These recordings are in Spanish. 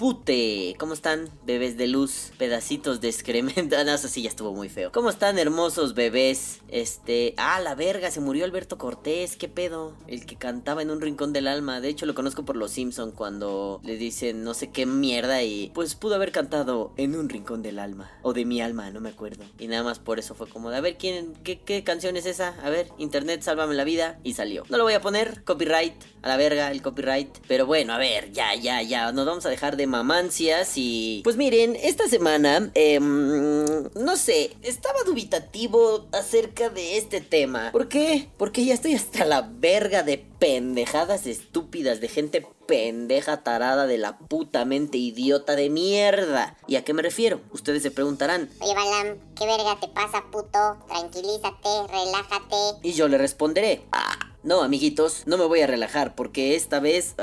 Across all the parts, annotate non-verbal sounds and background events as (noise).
pute. ¿Cómo están, bebés de luz? Pedacitos de excremento. (laughs) Ah, no, eso sí ya estuvo muy feo. ¿Cómo están, hermosos bebés? Este. Ah, la verga, se murió Alberto Cortés. ¿Qué pedo? El que cantaba en un rincón del alma. De hecho, lo conozco por los Simpson cuando le dicen no sé qué mierda y pues pudo haber cantado en un rincón del alma. O de mi alma, no me acuerdo. Y nada más por eso fue como de a ver quién, qué, qué canción es esa. A ver, internet, sálvame la vida. Y salió. No lo voy a poner. Copyright. A la verga, el copyright. Pero bueno, a ver, ya, ya, ya. Nos vamos a dejar de mamancias y... Pues miren, esta semana... em, no sé, estaba dubitativo acerca de este tema. ¿Por qué? Porque ya estoy hasta la verga de pendejadas estúpidas, de gente pendeja tarada de la puta mente idiota de mierda. ¿Y a qué me refiero? Ustedes se preguntarán. Oye, Balam, ¿qué verga te pasa, puto? Tranquilízate, relájate. Y yo le responderé. "Ah, no, amiguitos, no me voy a relajar porque esta vez,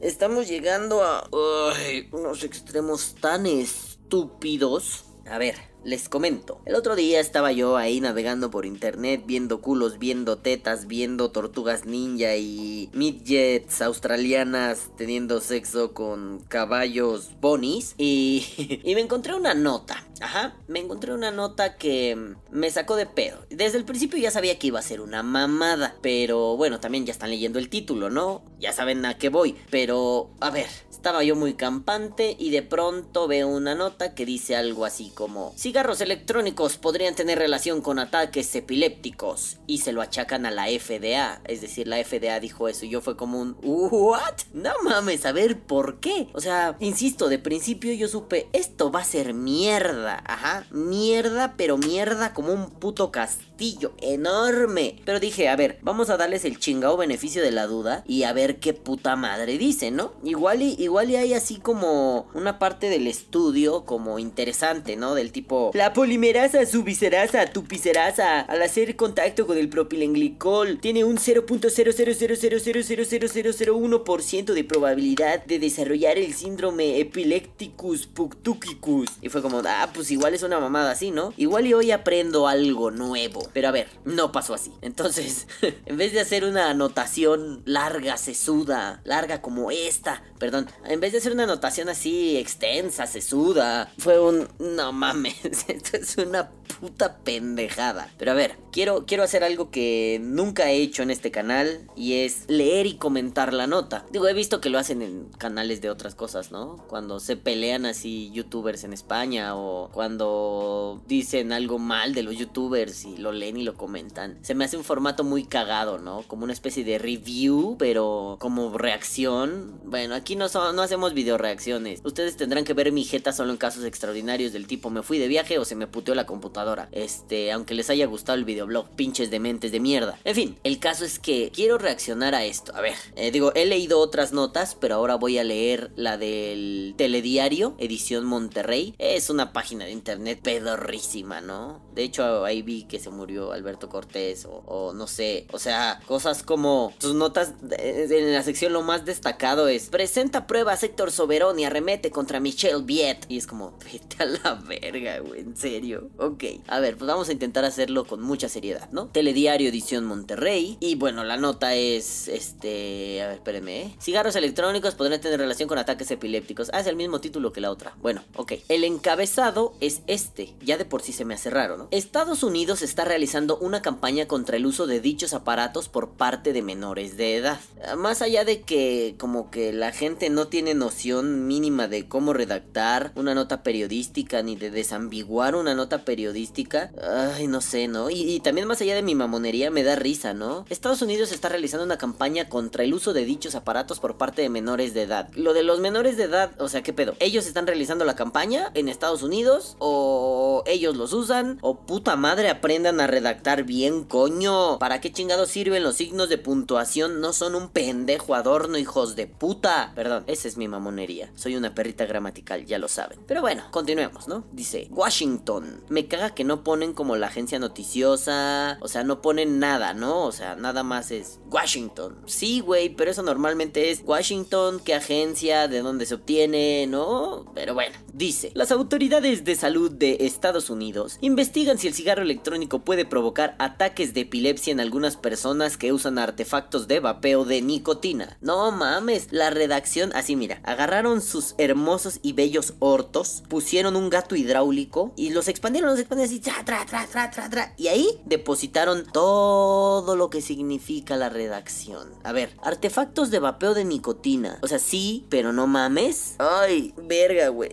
estamos llegando a ay, unos extremos tan estúpidos. A ver, les comento. El otro día estaba yo ahí navegando por internet, viendo culos, viendo tetas, viendo tortugas ninja y midgets australianas teniendo sexo con caballos bonis. Y, (laughs) y me encontré una nota. Ajá, me encontré una nota que me sacó de pedo. Desde el principio ya sabía que iba a ser una mamada. Pero bueno, también ya están leyendo el título, ¿no? Ya saben a qué voy. Pero, a ver, estaba yo muy campante y de pronto veo una nota que dice algo así como... Cigarros electrónicos podrían tener relación con ataques epilépticos y se lo achacan a la FDA. Es decir, la FDA dijo eso y yo fue como un... ¿What? No mames, a ver, ¿por qué? O sea, insisto, de principio yo supe, esto va a ser mierda. Ajá, mierda, pero mierda como un puto castillo enorme. Pero dije, a ver, vamos a darles el chingado beneficio de la duda y a ver qué puta madre dice, ¿no? Igual y, igual y hay así como una parte del estudio como interesante, ¿no? Del tipo, la polimerasa subicerasa, tupicerasa, al hacer contacto con el propilenglicol, tiene un 0.000000001% de probabilidad de desarrollar el síndrome epilepticus puctucicus. Y fue como, ah, pues igual es una mamada así, ¿no? Igual y hoy aprendo algo nuevo. Pero a ver, no pasó así. Entonces, (laughs) en vez de hacer una anotación larga, sesuda, larga como esta, perdón, en vez de hacer una anotación así extensa, sesuda, fue un, no mames, (laughs) esto es una puta pendejada. Pero a ver, quiero, quiero hacer algo que nunca he hecho en este canal y es leer y comentar la nota. Digo, he visto que lo hacen en canales de otras cosas, ¿no? Cuando se pelean así youtubers en España o cuando dicen algo mal de los youtubers y lo leen y lo comentan. Se me hace un formato muy cagado, ¿no? Como una especie de review, pero como reacción. Bueno, aquí no, son, no hacemos video reacciones. Ustedes tendrán que ver mi jeta solo en casos extraordinarios del tipo me fui de viaje o se me puteó la computadora. Este, aunque les haya gustado el videoblog, pinches de mentes de mierda. En fin, el caso es que quiero reaccionar a esto. A ver, eh, digo, he leído otras notas, pero ahora voy a leer la del Telediario, edición Monterrey. Es una página de internet pedorrísima, ¿no? De hecho, ahí vi que se murió Alberto Cortés o, no sé. O sea, cosas como sus notas en la sección lo más destacado es presenta pruebas Héctor Soberón y arremete contra Michelle Viet. Y es como, (laughs) vete a la verga, güey, en serio. Ok, a ver, pues vamos a intentar hacerlo con mucha seriedad, ¿no? Telediario edición Monterrey. Y bueno, la nota es, este, a ver, espérenme, ¿eh? Cigarros electrónicos podrían tener relación con ataques epilépticos. Ah, es el mismo título que la otra. Bueno, ok. El encabezado es este. Ya de por sí se me hace raro, ¿no? Estados Unidos está realizando una campaña contra el uso de dichos aparatos por parte de menores de edad. Más allá de que como que la gente no tiene noción mínima de cómo redactar una nota periodística ni de desambiguar una nota periodística, ay, no sé, ¿no? Y también más allá de mi mamonería me da risa, ¿no? Estados Unidos está realizando una campaña contra el uso de dichos aparatos por parte de menores de edad. Lo de los menores de edad, o sea, ¿qué pedo? ¿Ellos están realizando la campaña en Estados Unidos? ¿O ellos los usan? ¿O puta madre aprendan a redactar bien, coño? ¿Para qué chingados sirven los signos de puntuación? No son un pendejo adorno, hijos de puta. Perdón, esa es mi mamonería. Soy una perrita gramatical, ya lo saben. Pero bueno, continuemos, ¿no? Dice, Washington. Me caga que no ponen como la agencia noticiosa. O sea, no ponen nada, ¿no? O sea, nada más es Washington. Sí, güey, pero eso normalmente es Washington, qué agencia, de dónde se obtiene, ¿no? Pero bueno, dice, las autoridades de salud de Estados Unidos investigan si el cigarro electrónico puede provocar ataques de epilepsia en algunas personas que usan artefactos de vapeo de nicotina. No mames, la redacción, así mira, agarraron sus hermosos y bellos hortos, pusieron un gato hidráulico y los expandieron, los expandieron así, tra, tra, tra, tra, tra, tra, y ahí depositaron todo lo que significa la redacción. A ver, artefactos de vapeo de nicotina. O sea, sí, pero no mames. Ay, verga, güey.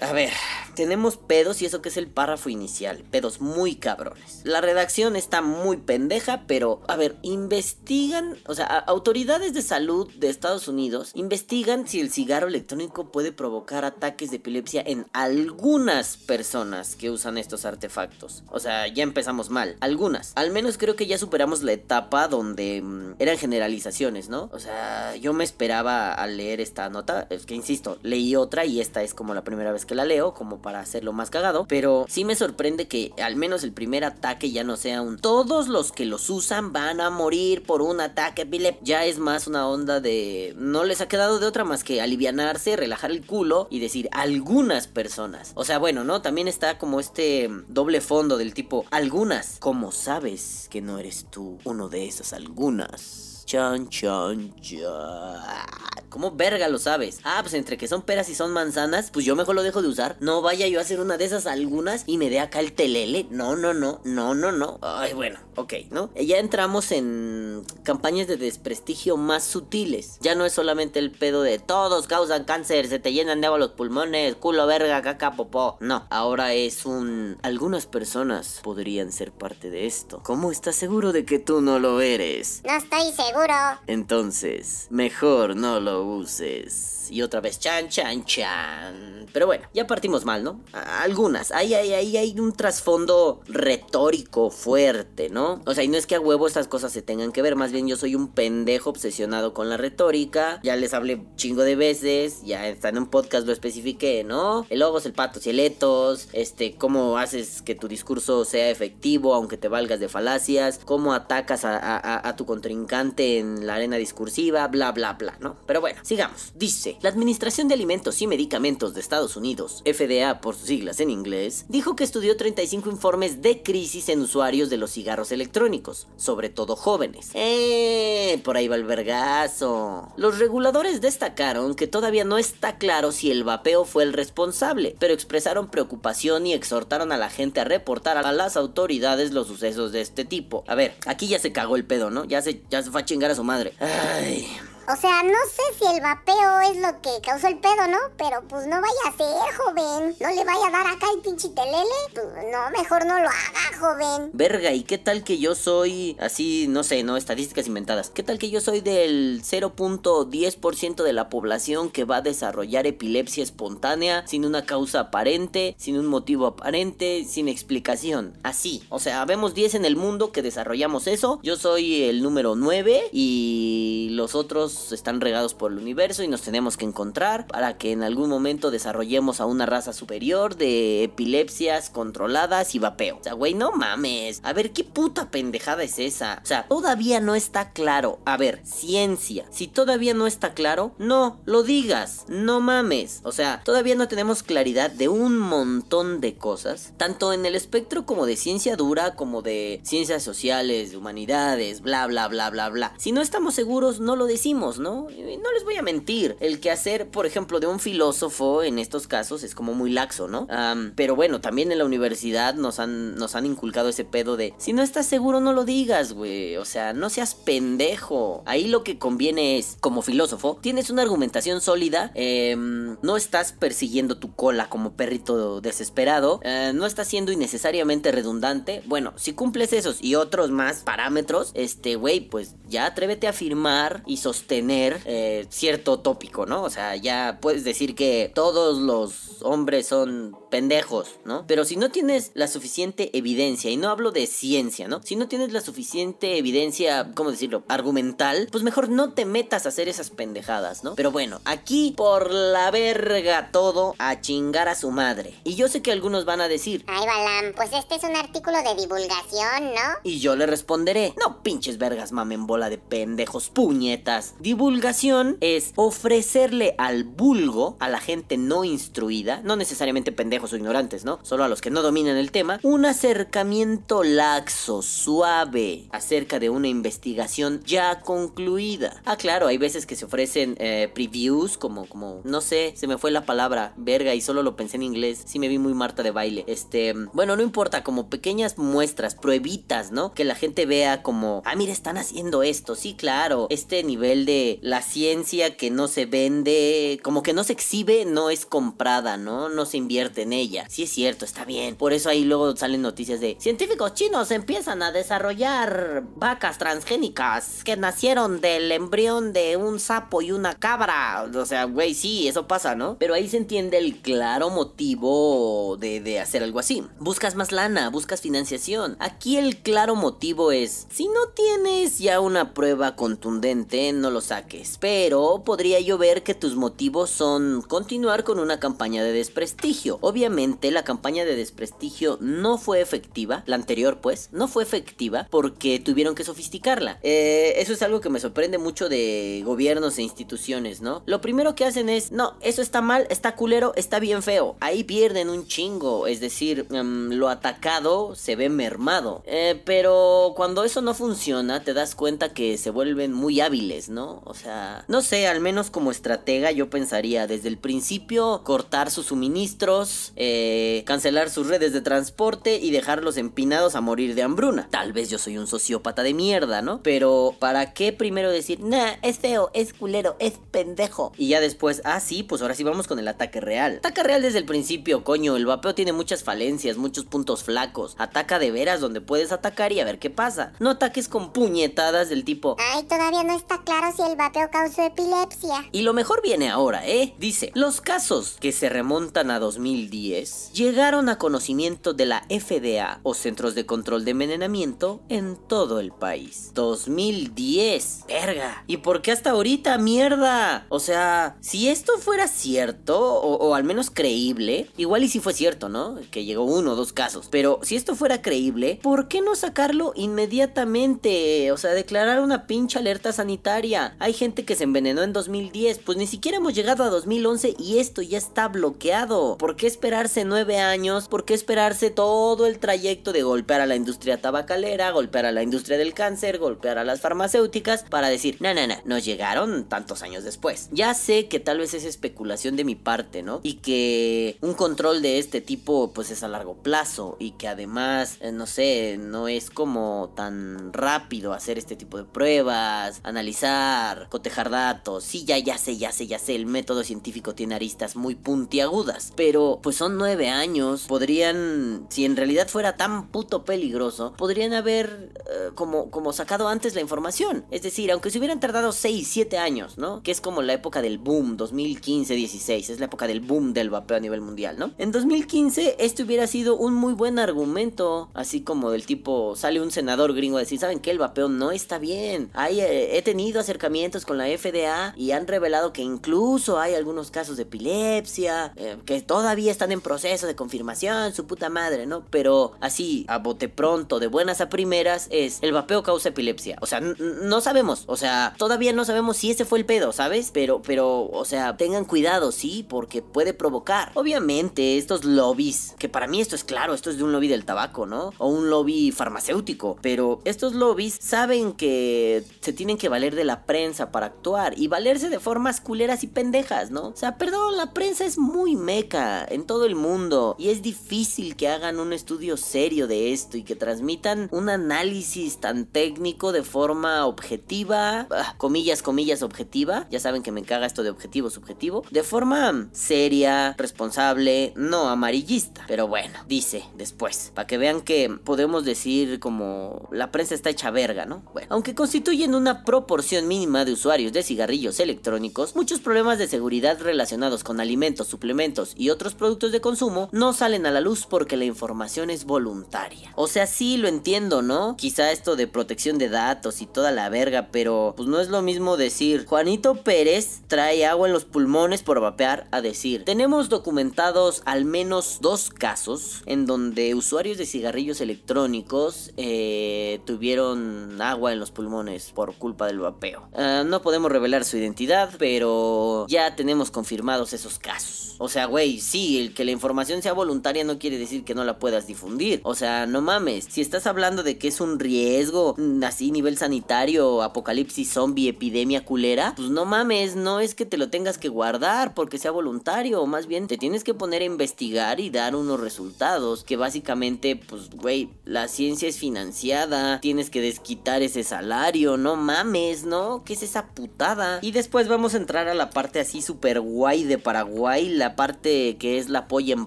A ver, tenemos pedos y eso que es el párrafo inicial. Pedos muy cabrones. La redacción está muy pendeja, pero a ver, investigan, o sea, autoridades de salud de Estados Unidos investigan si el cigarro electrónico puede provocar ataques de epilepsia en algunas personas que usan estos artefactos. O sea, ya empezamos mal. Algunas. Al menos creo que ya superamos la etapa donde mm, eran generalizaciones, ¿no? O sea, yo me esperaba al leer esta nota, es que insisto, leí otra y esta es como la primera vez que la leo, como para hacerlo más cagado, pero sí me sorprende que al menos el primer ataque ya no sea un todos los que los usan van a morir por un ataque epiléptico. Ya es más una onda de no les ha quedado de otra más que alivianarse, relajar el culo y decir algunas personas. O sea, bueno, ¿no? También está como este doble fondo del tipo algunas. ¿Cómo sabes que no eres tú uno de esas algunas? Chan, chan, chan. ¿Cómo verga lo sabes? Ah, pues entre que son peras y son manzanas, pues yo mejor lo dejo de usar. No vaya yo a hacer una de esas algunas y me dé acá el telele. No, no, no, no, no, no. Ay, bueno, ok, ¿no? Ya entramos en campañas de desprestigio más sutiles. Ya no es solamente el pedo de todos causan cáncer, se te llenan de agua los pulmones, culo, verga, caca, popó. No, ahora es un... Algunas personas podrían ser parte de esto. ¿Cómo estás seguro de que tú no lo eres? No estoy seguro. Entonces, mejor no lo uses. Y otra vez, chan, chan, chan. Pero bueno, ya partimos mal, ¿no? Algunas. Ahí hay, ahí hay un trasfondo retórico fuerte, ¿no? O sea, y no es que a huevo estas cosas se tengan que ver. Más bien yo soy un pendejo obsesionado con la retórica. Ya les hablé chingo de veces. Ya está en un podcast lo especifiqué, ¿no? El logos, el patos y el etos. Este, cómo haces que tu discurso sea efectivo aunque te valgas de falacias. Cómo atacas a- a tu contrincante en la arena discursiva. Bla, bla, bla, ¿no? Pero bueno, sigamos. Dice, la Administración de Alimentos y Medicamentos de Estados Unidos, FDA por sus siglas en inglés, dijo que estudió 35 informes de crisis en usuarios de los cigarros electrónicos, sobre todo jóvenes. ¡Eh! Por ahí va el vergazo. Los reguladores destacaron que todavía no está claro si el vapeo fue el responsable, pero expresaron preocupación y exhortaron a la gente a reportar a las autoridades los sucesos de este tipo. A ver, aquí ya se cagó el pedo, ¿no? Ya se, ya se fue a chingar a su madre. Ay. O sea, no sé si el vapeo es lo que causó el pedo, ¿no? Pero pues no vaya a ser, joven. No le vaya a dar acá el pinche telele. Pues no, mejor no lo haga, joven. Verga, ¿y qué tal que yo soy así, no sé, no, estadísticas inventadas? ¿Qué tal que yo soy del 0.10% de la población que va a desarrollar epilepsia espontánea sin una causa aparente, sin un motivo aparente, sin explicación? Así, o sea, vemos 10 en el mundo que desarrollamos eso. Yo soy el número 9 y los otros están regados por el universo y nos tenemos que encontrar para que en algún momento desarrollemos a una raza superior de epilepsias controladas y vapeo. O sea, güey, no mames. A ver, ¿qué puta pendejada es esa? O sea, todavía no está claro. A ver, ciencia. Si todavía no está claro, no lo digas. No mames. O sea, todavía no tenemos claridad de un montón de cosas. Tanto en el espectro como de ciencia dura, como de ciencias sociales, de humanidades, bla, bla, bla, bla, bla. Si no estamos seguros, no lo decimos, ¿no? Y no les voy a mentir. El que hacer, por ejemplo, de un filósofo en estos casos es como muy laxo, ¿no? Pero bueno, también en la universidad nos han, nos han inculcado ese pedo de si no estás seguro, no lo digas, güey. O sea, no seas pendejo. Ahí lo que conviene es, como filósofo, tienes una argumentación sólida, em, no estás persiguiendo tu cola como perrito desesperado, eh, no estás siendo innecesariamente redundante. Bueno, si cumples esos y otros más parámetros, este, güey, pues ya atrévete a afirmar y sostener eh, cierto tópico, ¿no? O sea, ya puedes decir que todos los hombres son pendejos, ¿no? Pero si no tienes la suficiente evidencia, y no hablo de ciencia, ¿no? Si no tienes la suficiente evidencia, ¿cómo decirlo? Argumental, pues mejor no te metas a hacer esas pendejadas, ¿no? Pero bueno, aquí por la verga todo a chingar a su madre. Y yo sé que algunos van a decir, Ay, Balam, pues este es un artículo de divulgación, ¿no? y yo le responderé, no pinches vergas mamen bola de pendejos puñetas. Divulgación es ofrecerle al vulgo, a la gente no instruida, no necesariamente pendejos o ignorantes, ¿no? Solo a los que no dominan el tema, un acercamiento laxo, suave, acerca de una investigación ya concluida. Ah, claro, hay veces que se ofrecen eh, previews, como, como, no sé, se me fue la palabra, verga, y solo lo pensé en inglés. Sí me vi muy Marta de baile. Este, bueno, no importa, como pequeñas muestras, pruebitas, ¿no? Que la gente vea como, ah, mira, están haciendo esto. Sí, claro, este nivel de la ciencia que no se vende, como que no se exhibe, no es comprada, ¿no? No se invierte en ella. Sí es cierto, está bien. Por eso ahí luego salen noticias de científicos chinos empiezan a desarrollar vacas transgénicas que nacieron del embrión de un sapo y una cabra. O sea, güey, sí, eso pasa, ¿no? Pero ahí se entiende el claro motivo de, de hacer algo así. Buscas más lana, buscas financiación. Aquí el claro motivo es, si no tienes ya una prueba contundente, no lo saques. Pero podría yo ver que tus motivos son continuar con una campaña de desprestigio. Obviamente la campaña de desprestigio no fue efectiva, la anterior pues, no fue efectiva porque tuvieron que sofisticarla. Eh, eso es algo que me sorprende mucho de gobiernos e instituciones, ¿no? Lo primero que hacen es, no, eso está mal, está culero, está bien feo. Ahí pierden un chingo, es decir, em, lo atacado se ve mermado. Eh, pero cuando eso no funciona, te das cuenta que se vuelven muy hábiles, ¿no? O sea, no sé, al menos como estratega yo pensaría desde el principio cortar sus suministros, eh, cancelar sus redes de transporte y dejarlos empinados a morir de hambruna. Tal vez yo soy un sociópata de mierda, ¿no? Pero ¿para qué primero decir, nah, es feo, es culero, es pendejo? Y ya después, ah, sí, pues ahora sí vamos con el ataque real. Ataque real desde el principio, coño, el vapeo tiene muchas falencias, muchos puntos flacos. Ataca de veras donde puedes atacar y a ver qué pasa. No ataques con puñetadas del tipo, Ay, todavía no está claro si el vapeo causó epilepsia. Y lo mejor viene ahora, ¿eh? Dice, los casos que se remontan a 2010 llegaron a conocimiento de la FDA o Centros de Control de Envenenamiento en todo el país. 2010. Verga. ¿Y por qué hasta ahorita, mierda? O sea, si esto fuera cierto, o al menos creíble, igual y si fue cierto, ¿no? Que llegó uno o dos casos. Pero si esto fuera creíble, ¿por qué no sacarlo inmediatamente? O sea, declarar una pinche alerta sanitaria. Hay gente que se envenenó en 2010, pues ni siquiera hemos llegado a 2011 y esto ya está bloqueado. ¿Por qué esperarse nueve años? ¿Por qué esperarse todo el trayecto de golpear a la industria tabacalera, golpear a la industria del cáncer, golpear a las farmacéuticas para decir, no, no, no, nos llegaron tantos años después? Ya sé que tal vez es especulación de mi parte, ¿no? Y que un control de este tipo pues es a largo plazo y que además, eh, no sé, no es como tan rápido hacer este tipo de pruebas, analizar, cotejar datos. Sí, ya, ya sé, ya sé, ya sé, el método científico tiene aristas muy puntiagudas, pero pues son nueve años, podrían, si en realidad fuera tan puto peligroso, podrían haber eh, como, como sacado antes la información. Es decir, aunque se hubieran tardado 6, 7 años, ¿no? Que es como la época del boom, 2015-16, es la época del boom del vapeo a nivel mundial, ¿no? En 2015 este hubiera sido un muy buen argumento, así como del tipo, sale un senador gringo a decir, ¿saben qué? El vapeo no está bien. Hay, eh, he tenido acercamientos con la FDA y han revelado que incluso hay algunos casos de epilepsia, eh, que todavía están en proceso de confirmación, su puta madre, ¿no? Pero así, a bote pronto, de buenas a primeras, es el vapeo causa epilepsia. O sea, no sabemos, o sea, todavía no sabemos si ese fue el pedo, ¿sabes? Pero, pero, o sea, tengan cuidado, sí, porque puede provocar. Obviamente, estos lobbies, que para mí esto es claro, esto es de un lobby del tabaco, ¿no? O un lobby farmacéutico, pero estos lobbies saben que se tienen que valer de la prensa para actuar y valerse de formas culeras y pendejas, ¿no? O sea, perdón, la prensa es muy meca en todo el mundo y es difícil que hagan un estudio serio de esto y que transmitan un análisis tan técnico de forma objetiva, ah, comillas, comillas, objetiva, ya saben que me caga esto de objetivo, subjetivo, de forma seria, responsable, no amarillista. Pero bueno, dice después, para que vean que podemos decir como la prensa está hecha verga, ¿no? Bueno, aunque constituyen una proporción mínima de usuarios de cigarrillos electrónicos, muchos problemas de seguridad relacionados con alimentos, suplementos y otros productos de consumo no salen a la luz porque la información es voluntaria. O sea, sí lo entiendo, ¿no? Quizá esto de protección de datos y toda la verga, pero pues no es lo mismo decir Juanito Pérez trae agua en los pulmones por vapear a decir tenemos documentados al menos dos casos en donde usuarios de cigarrillos electrónicos eh, tuvieron agua en los pulmones por culpa del vapeo. Ah, no podemos revelar su identidad, pero ya tenemos confirmados esos casos. O sea, güey, sí, el que la información sea voluntaria no quiere decir que no la puedas difundir. O sea, no mames. Si estás hablando de que es un riesgo, mm, así nivel sanitario, apocalipsis zombie, epidemia culera, pues no mames, no es que te lo tengas que guardar porque sea voluntario. Más bien te tienes que poner a investigar y dar unos resultados. Que básicamente, pues, güey, la ciencia es financiada. Tienes que desquitar ese salario. No mames, ¿no? ¿Qué es esa putada? Y después vamos a entrar a la parte así super guay de Paraguay. La parte que es la polla en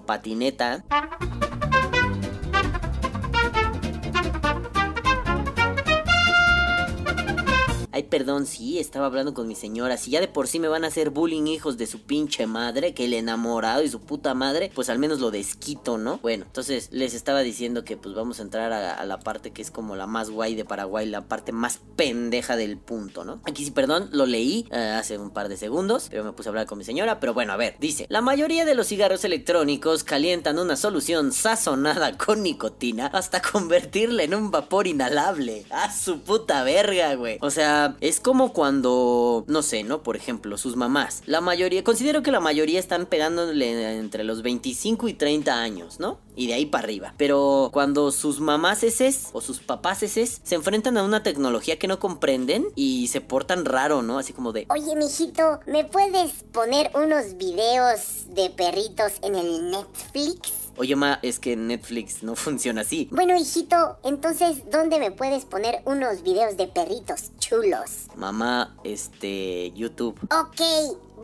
patineta. Ay, perdón, sí, estaba hablando con mi señora. Si ya de por sí me van a hacer bullying hijos de su pinche madre, que el enamorado y su puta madre, pues al menos lo desquito, ¿no? Bueno, entonces les estaba diciendo que pues vamos a entrar a, la parte que es como la más guay de Paraguay, la parte más pendeja del punto, ¿no? Aquí sí, perdón, lo leí eh, hace un par de segundos, pero me puse a hablar con mi señora. Pero bueno, a ver, dice, la mayoría de los cigarros electrónicos calientan una solución sazonada con nicotina hasta convertirla en un vapor inhalable. A su puta verga, güey. O sea, es como cuando, no sé, ¿no? Por ejemplo, sus mamás. La mayoría, considero que la mayoría están pegándole entre los 25 y 30 años, ¿no? Y de ahí para arriba. Pero cuando sus mamás eses o sus papás eses se enfrentan a una tecnología que no comprenden y se portan raro, ¿no? Así como de... Oye, mijito, ¿me puedes poner unos videos de perritos en el Netflix? Oye, ma, es que Netflix no (laughs) funciona así. Bueno, hijito, entonces, ¿dónde me puedes poner unos videos de perritos chulos? Mamá, este, YouTube. Ok,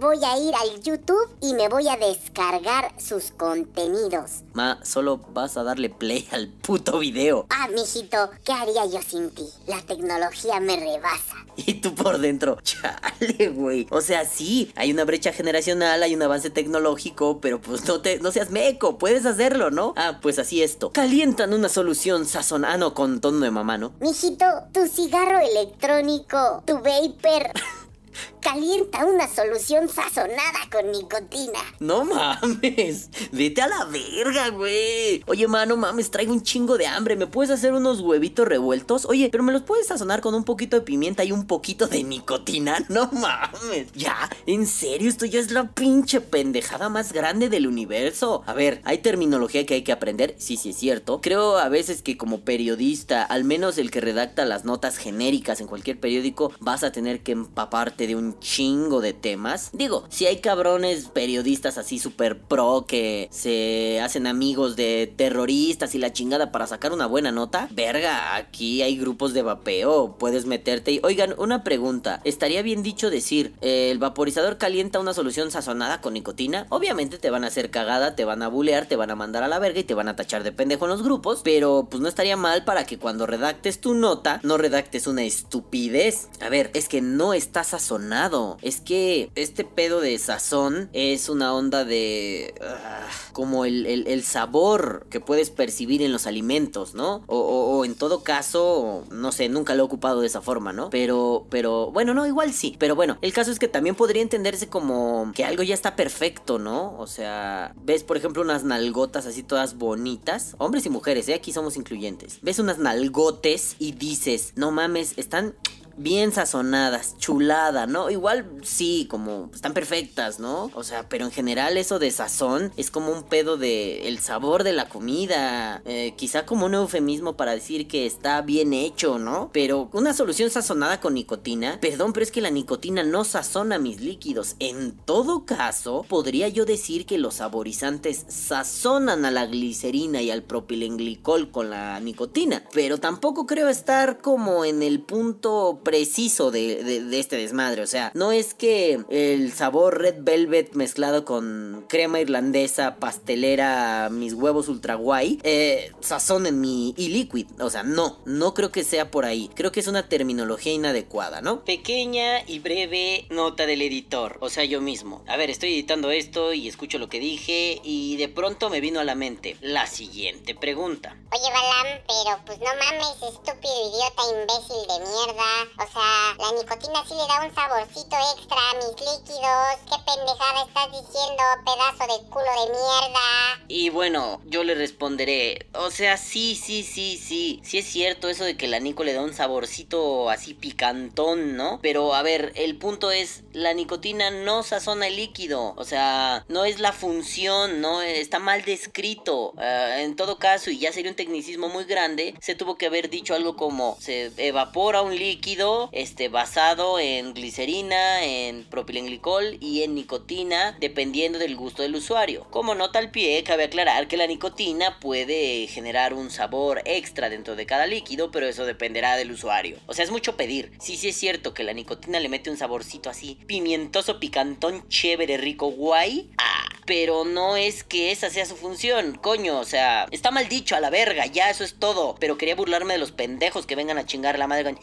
voy a ir al YouTube y me voy a descargar sus contenidos. Ma, solo vas a darle play al puto video. Ah, mijito, ¿qué haría yo sin ti? La tecnología me rebasa. (laughs) Y tú por dentro, chale, güey. O sea, sí, hay una brecha generacional, hay un avance tecnológico, pero pues no te, no seas meco, puedes hacerlo, ¿no? Ah, pues así esto. Calientan una solución sazonano ah, con tono de mamá, ¿no? Mijito, tu cigarro electrónico, tu vapor. (laughs) calienta una solución sazonada con nicotina. No mames, vete a la verga, güey. Oye, mano, mames, traigo un chingo de hambre. ¿Me puedes hacer unos huevitos revueltos? Oye, pero me los puedes sazonar con un poquito de pimienta y un poquito de nicotina. (laughs) No mames. Ya, en serio, esto ya es la pinche pendejada más grande del universo. A ver, hay terminología que hay que aprender. Sí, sí, es cierto. Creo a veces que como periodista, al menos el que redacta las notas genéricas en cualquier periódico, vas a tener que empaparte de un chingo de temas. Digo, si hay cabrones periodistas así super pro que se hacen amigos de terroristas y la chingada para sacar una buena nota, verga, aquí hay grupos de vapeo, puedes meterte y... Oigan, una pregunta, ¿estaría bien dicho decir, el vaporizador calienta una solución sazonada con nicotina? Obviamente te van a hacer cagada, te van a bulear, te van a mandar a la verga y te van a tachar de pendejo en los grupos, pero pues no estaría mal para que cuando redactes tu nota, no redactes una estupidez. A ver, es que no está sazonada es que este pedo de sazón es una onda de... Ah, como el, sabor que puedes percibir en los alimentos, ¿no? O, en todo caso, no sé, nunca lo he ocupado de esa forma, ¿no? Pero, pero, bueno, no, igual sí. Pero bueno, el caso es que también podría entenderse como que algo ya está perfecto, ¿no? O sea, ves, por ejemplo, unas nalgotas así todas bonitas. Hombres y mujeres, ¿eh? Aquí somos incluyentes. Ves unas nalgotes y dices, no mames, están bien sazonadas, chulada, ¿no? Igual sí, como están perfectas, ¿no? O sea, pero en general eso de sazón es como un pedo de el sabor de la comida, eh, quizá como un eufemismo para decir que está bien hecho, ¿no? Pero una solución sazonada con nicotina, perdón, pero es que la nicotina no sazona mis líquidos. En todo caso, podría yo decir que los saborizantes sazonan a la glicerina y al propilenglicol con la nicotina, pero tampoco creo estar como en el punto preciso de, este desmadre. O sea, no es que el sabor red velvet mezclado con crema irlandesa, pastelera, mis huevos ultra guay, eh, sazonen mi e-liquid. O sea, no, no creo que sea por ahí. Creo que es una terminología inadecuada, ¿no? Pequeña y breve nota del editor, o sea, yo mismo. A ver, estoy editando esto y escucho lo que dije y de pronto me vino a la mente la siguiente pregunta. Oye, Balam, pero pues no mames, estúpido idiota imbécil de mierda. O sea, la nicotina sí le da un saborcito extra a mis líquidos. ¿Qué pendejada estás diciendo, pedazo de culo de mierda? Y bueno, yo le responderé, o sea, sí, sí, sí, sí, sí es cierto eso de que la nico le da un saborcito así picantón, ¿no? Pero a ver, el punto es, la nicotina no sazona el líquido, o sea, no es la función, ¿no? Está mal descrito. Ah, en todo caso, y ya sería un tecnicismo muy grande, se tuvo que haber dicho algo como, se evapora un líquido, este, basado en glicerina, en propilenglicol y en nicotina, dependiendo del gusto del usuario. Como nota al pie, cabe aclarar que la nicotina puede generar un sabor extra dentro de cada líquido, pero eso dependerá del usuario. O sea, es mucho pedir. Sí, sí es cierto que la nicotina le mete un saborcito así, pimientoso, picantón, chévere, rico, guay. Ah, pero no es que esa sea su función, coño, o sea, está mal dicho a la verga, ya eso es todo. Pero quería burlarme de los pendejos que vengan a chingar la madre con,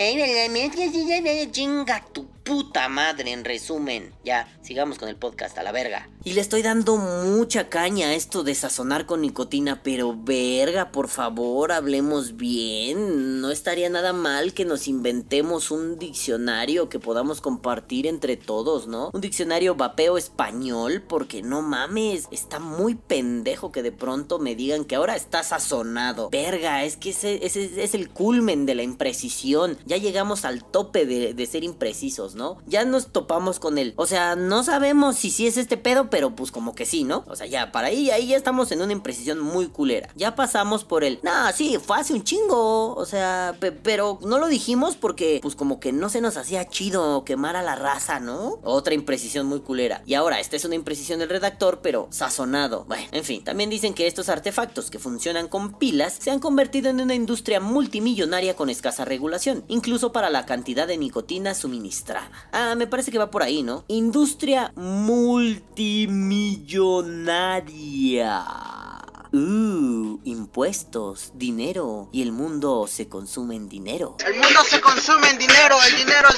chinga tu puta madre, en resumen. Ya, sigamos con el podcast, a la verga. Y le estoy dando mucha caña a esto de sazonar con nicotina, pero verga, por favor, hablemos bien. No estaría nada mal que nos inventemos un diccionario que podamos compartir entre todos, ¿no? Un diccionario vapeo español, porque no mames, está muy pendejo que de pronto me digan que ahora está sazonado. Verga, es que ese, es el culmen de la imprecisión. Ya llegamos al tope de, ser imprecisos, ¿no? Ya nos topamos con él. O sea, no sabemos si sí es este pedo, pero pues como que sí, ¿no? O sea, ya para ahí, ahí ya estamos en una imprecisión muy culera. Ya pasamos por el, nah, sí, fue hace un chingo. O sea, pero no lo dijimos porque pues como que no se nos hacía chido quemar a la raza, ¿no? Otra imprecisión muy culera. Y ahora, esta es una imprecisión del redactor, pero sazonado. Bueno, en fin, también dicen que estos artefactos que funcionan con pilas se han convertido en una industria multimillonaria con escasa regulación, incluso para la cantidad de nicotina suministrada. Ah, me parece que va por ahí, ¿no? Industria multimillonaria. Uh, impuestos, dinero. Y el mundo se consume en dinero. El mundo se consume en dinero. El dinero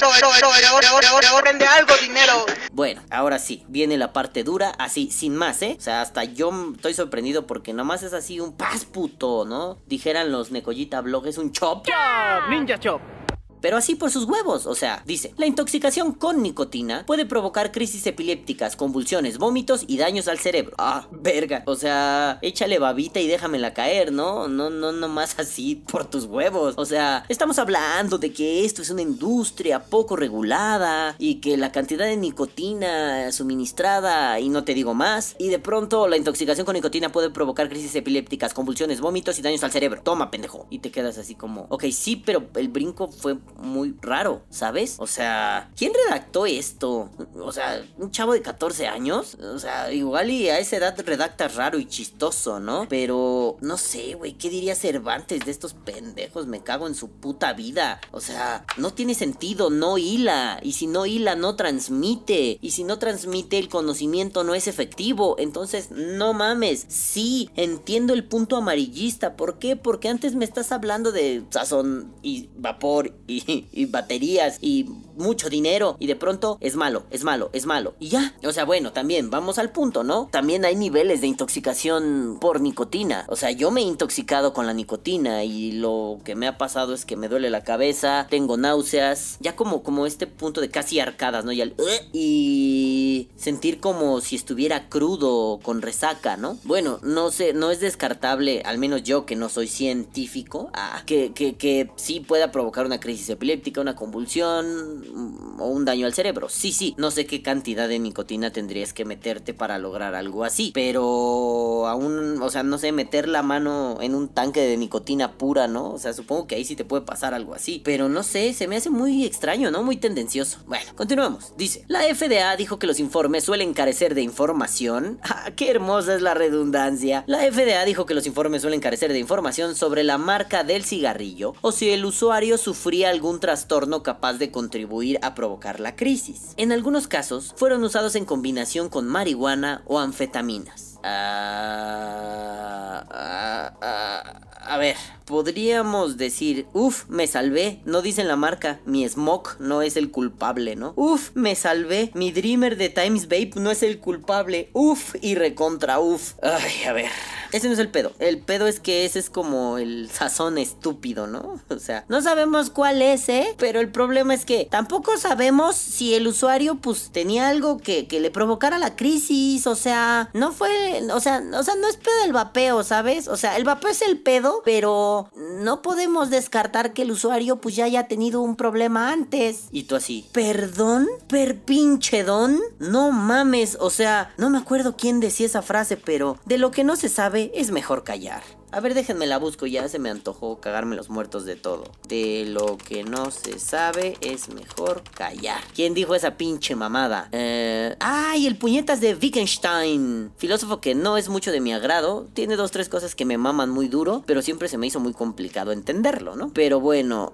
vende algo, dinero. Bueno, ahora sí, viene la parte dura, así, sin más, ¿eh? O sea, hasta yo estoy sorprendido porque nomás es así un paz puto, ¿no? Dijeran los Necollita Blog, es un chop. Chop, ninja chop pero así por sus huevos. O sea, dice, la intoxicación con nicotina puede provocar crisis epilépticas, convulsiones, vómitos y daños al cerebro. Ah, (laughs) verga. O sea, échale babita y déjamela caer, ¿no? No, no, no más así por tus huevos. O sea, estamos hablando de que esto es una industria poco regulada y que la cantidad de nicotina suministrada y no te digo más. Y de pronto la intoxicación con nicotina puede provocar crisis epilépticas, convulsiones, vómitos y daños al cerebro. Toma, pendejo. Y te quedas así como, ok, sí, pero el brinco fue muy raro, ¿sabes? O sea, ¿quién redactó esto? O sea, un chavo de 14 años. O sea, igual y a esa edad redacta raro y chistoso, ¿no? Pero no sé, güey, ¿qué diría Cervantes de estos pendejos? Me cago en su puta vida. O sea, no tiene sentido, no hila. Y si no hila, no transmite. Y si no transmite, el conocimiento no es efectivo. Entonces, no mames. Sí, entiendo el punto amarillista. ¿Por qué? Porque antes me estás hablando de sazón y vapor (laughs) y baterías y mucho dinero y de pronto es malo, es malo, es malo. Y ya, o sea, bueno, también vamos al punto, ¿no? También hay niveles de intoxicación por nicotina. O sea, yo me he intoxicado con la nicotina y lo que me ha pasado es que me duele la cabeza, tengo náuseas, ya como, como este punto de casi arcadas, ¿no? Y, y sentir como si estuviera crudo con resaca, ¿no? Bueno, no sé, no es descartable, al menos yo que no soy científico, ah, que, que, que sí pueda provocar una crisis epiléptica, una convulsión o un daño al cerebro. Sí, sí, no sé qué cantidad de nicotina tendrías que meterte para lograr algo así, pero aún, o sea, no sé, meter la mano en un tanque de nicotina pura, ¿no? O sea, supongo que ahí sí te puede pasar algo así, pero no sé, se me hace muy extraño, ¿no? Muy tendencioso. Bueno, continuemos. Dice, la FDA dijo que los informes suelen carecer de información. (laughs) Ah, qué hermosa es la redundancia. La FDA dijo que los informes suelen carecer de información sobre la marca del cigarrillo o si el usuario sufría algún trastorno capaz de contribuir a provocar la crisis. En algunos casos, fueron usados en combinación con marihuana o anfetaminas. Ah, ah, ah, a ver, podríamos decir, uff, me salvé, no dicen la marca, mi Smoke no es el culpable, ¿no? Uff, me salvé, mi Dreamer de Times Vape no es el culpable, uff y recontra uff. Ay, a ver, ese no es el pedo. El pedo es que ese es como el sazón estúpido, ¿no? O sea, no sabemos cuál es, ¿eh? Pero el problema es que tampoco sabemos si el usuario, pues, tenía algo que, que le provocara la crisis. O sea, no fue. O sea, o sea, no es pedo el vapeo, ¿sabes? O sea, el vapeo es el pedo, pero no podemos descartar que el usuario, pues, ya haya tenido un problema antes. Y tú así, ¿perdón? ¿Per pinche don? No mames, o sea, no me acuerdo quién decía esa frase, pero de lo que no se sabe es mejor callar. A ver, déjenme la busco, ya se me antojó cagarme los muertos de todo. De lo que no se sabe es mejor callar. ¿Quién dijo esa pinche mamada? Eh... ¡Ay, el puñetas de Wittgenstein! Filósofo que no es mucho de mi agrado. Tiene dos, tres cosas que me maman muy duro, pero siempre se me hizo muy complicado entenderlo, ¿no? Pero bueno,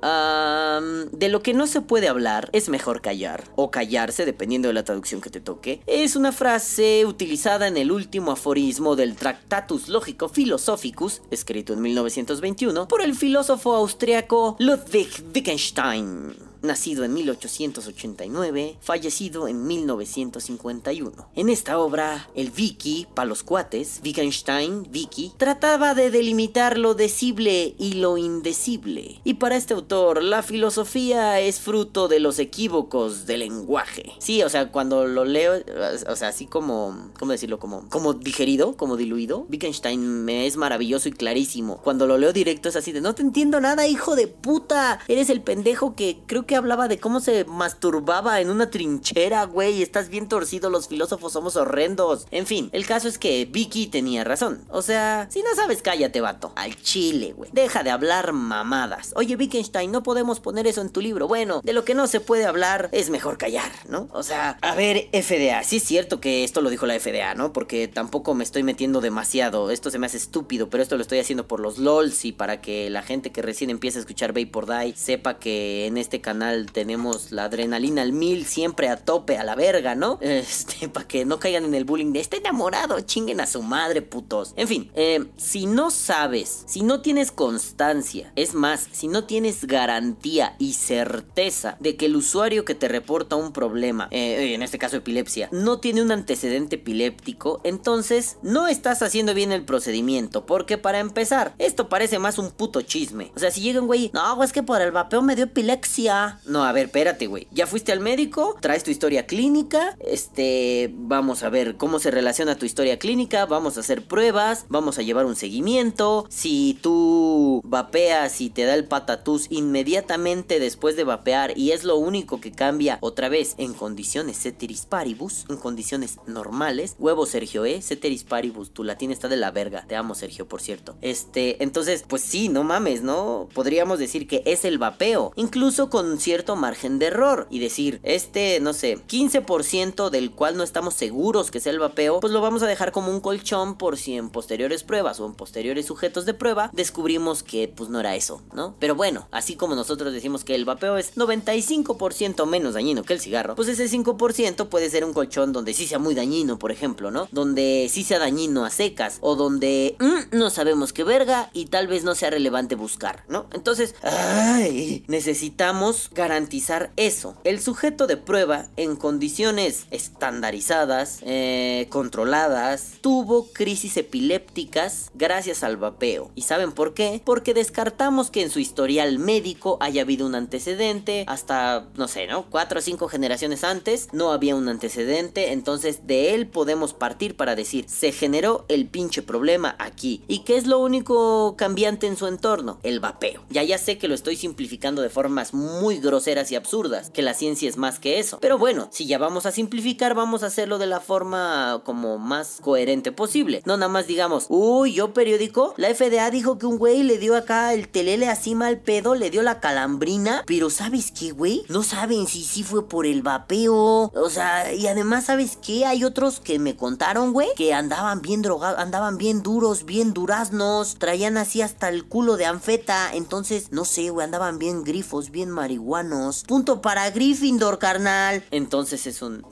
de lo que no se puede hablar es mejor callar. O callarse, dependiendo de la traducción que te toque. Es una frase utilizada en el último aforismo del Tractatus Logico Philosophicus escrito en 1921 por el filósofo austriaco Ludwig Wittgenstein nacido en 1889, fallecido en 1951. En esta obra, el Vicky, para cuates, Wittgenstein, Vicky, trataba de delimitar lo decible y lo indecible. Y para este autor, la filosofía es fruto de los equívocos del lenguaje. Sí, o sea, cuando lo leo, o sea, así como, ¿cómo decirlo? Como, como digerido, como diluido, Wittgenstein me es maravilloso y clarísimo. Cuando lo leo directo es así de, no te entiendo nada, hijo de puta. Eres el pendejo que creo que hablaba de cómo se masturbaba en una trinchera, güey. Estás bien torcido, los filósofos somos horrendos. En fin, el caso es que Vicky tenía razón. O sea, si no sabes, cállate, vato. Al chile, güey. Deja de hablar mamadas. Oye, Wittgenstein, no podemos poner eso en tu libro. Bueno, de lo que no se puede hablar es mejor callar, ¿no? O sea, a ver, FDA. Sí es cierto que esto lo dijo la FDA, ¿no? Porque tampoco me estoy metiendo demasiado. Esto se me hace estúpido, pero esto lo estoy haciendo por los LOLs y para que la gente que recién empieza a escuchar Vapor Die sepa que en este canal tenemos la adrenalina al mil, siempre a tope, a la verga, ¿no? (laughs) Este, para que no caigan en el bullying de este enamorado, chinguen a su madre, putos. En fin, eh, si no sabes, si no tienes constancia, es más, si no tienes garantía y certeza de que el usuario que te reporta un problema, eh, en este caso epilepsia, no tiene un antecedente epiléptico, entonces no estás haciendo bien el procedimiento, porque para empezar, esto parece más un puto chisme. O sea, si llega un güey, no, es que por el vapeo me dio epilepsia. No, a ver, espérate, güey. Ya fuiste al médico, traes tu historia clínica, este, vamos a ver cómo se relaciona tu historia clínica, vamos a hacer pruebas, vamos a llevar un seguimiento. Si tú vapeas y te da el patatús inmediatamente después de vapear y es lo único que cambia otra vez en condiciones ceteris paribus, en condiciones normales, huevo Sergio, eh, ceteris paribus, tu latín está de la verga. Te amo, Sergio, por cierto. Este, entonces, pues sí, no mames, ¿no? Podríamos decir que es el vapeo, incluso con cierto margen de error y decir, este, no sé, 15% del cual no estamos seguros que sea el vapeo, pues lo vamos a dejar como un colchón por si en posteriores pruebas o en posteriores sujetos de prueba descubrimos que pues no era eso, ¿no? Pero bueno, así como nosotros decimos que el vapeo es 95% menos dañino que el cigarro, pues ese 5% puede ser un colchón donde sí sea muy dañino, por ejemplo, ¿no? Donde sí sea dañino a secas o donde mm, no sabemos qué verga y tal vez no sea relevante buscar, ¿no? Entonces, ay, necesitamos garantizar eso. El sujeto de prueba en condiciones estandarizadas, eh, controladas, tuvo crisis epilépticas gracias al vapeo. ¿Y saben por qué? Porque descartamos que en su historial médico haya habido un antecedente hasta, no sé, ¿no? Cuatro o cinco generaciones antes no había un antecedente, entonces de él podemos partir para decir, se generó el pinche problema aquí. ¿Y qué es lo único cambiante en su entorno? El vapeo. Ya ya sé que lo estoy simplificando de formas muy groseras y absurdas, que la ciencia es más que eso. Pero bueno, si ya vamos a simplificar, vamos a hacerlo de la forma como más coherente posible. No nada más digamos, uy, yo periódico, la FDA dijo que un güey le dio acá el telele así mal pedo, le dio la calambrina, pero ¿sabes qué, güey? No saben si sí fue por el vapeo. O sea, y además, ¿sabes qué? Hay otros que me contaron, güey, que andaban bien drogados, andaban bien duros, bien duraznos, traían así hasta el culo de anfeta. Entonces, no sé, güey, andaban bien grifos, bien Punto para Gryffindor, carnal. Entonces es un...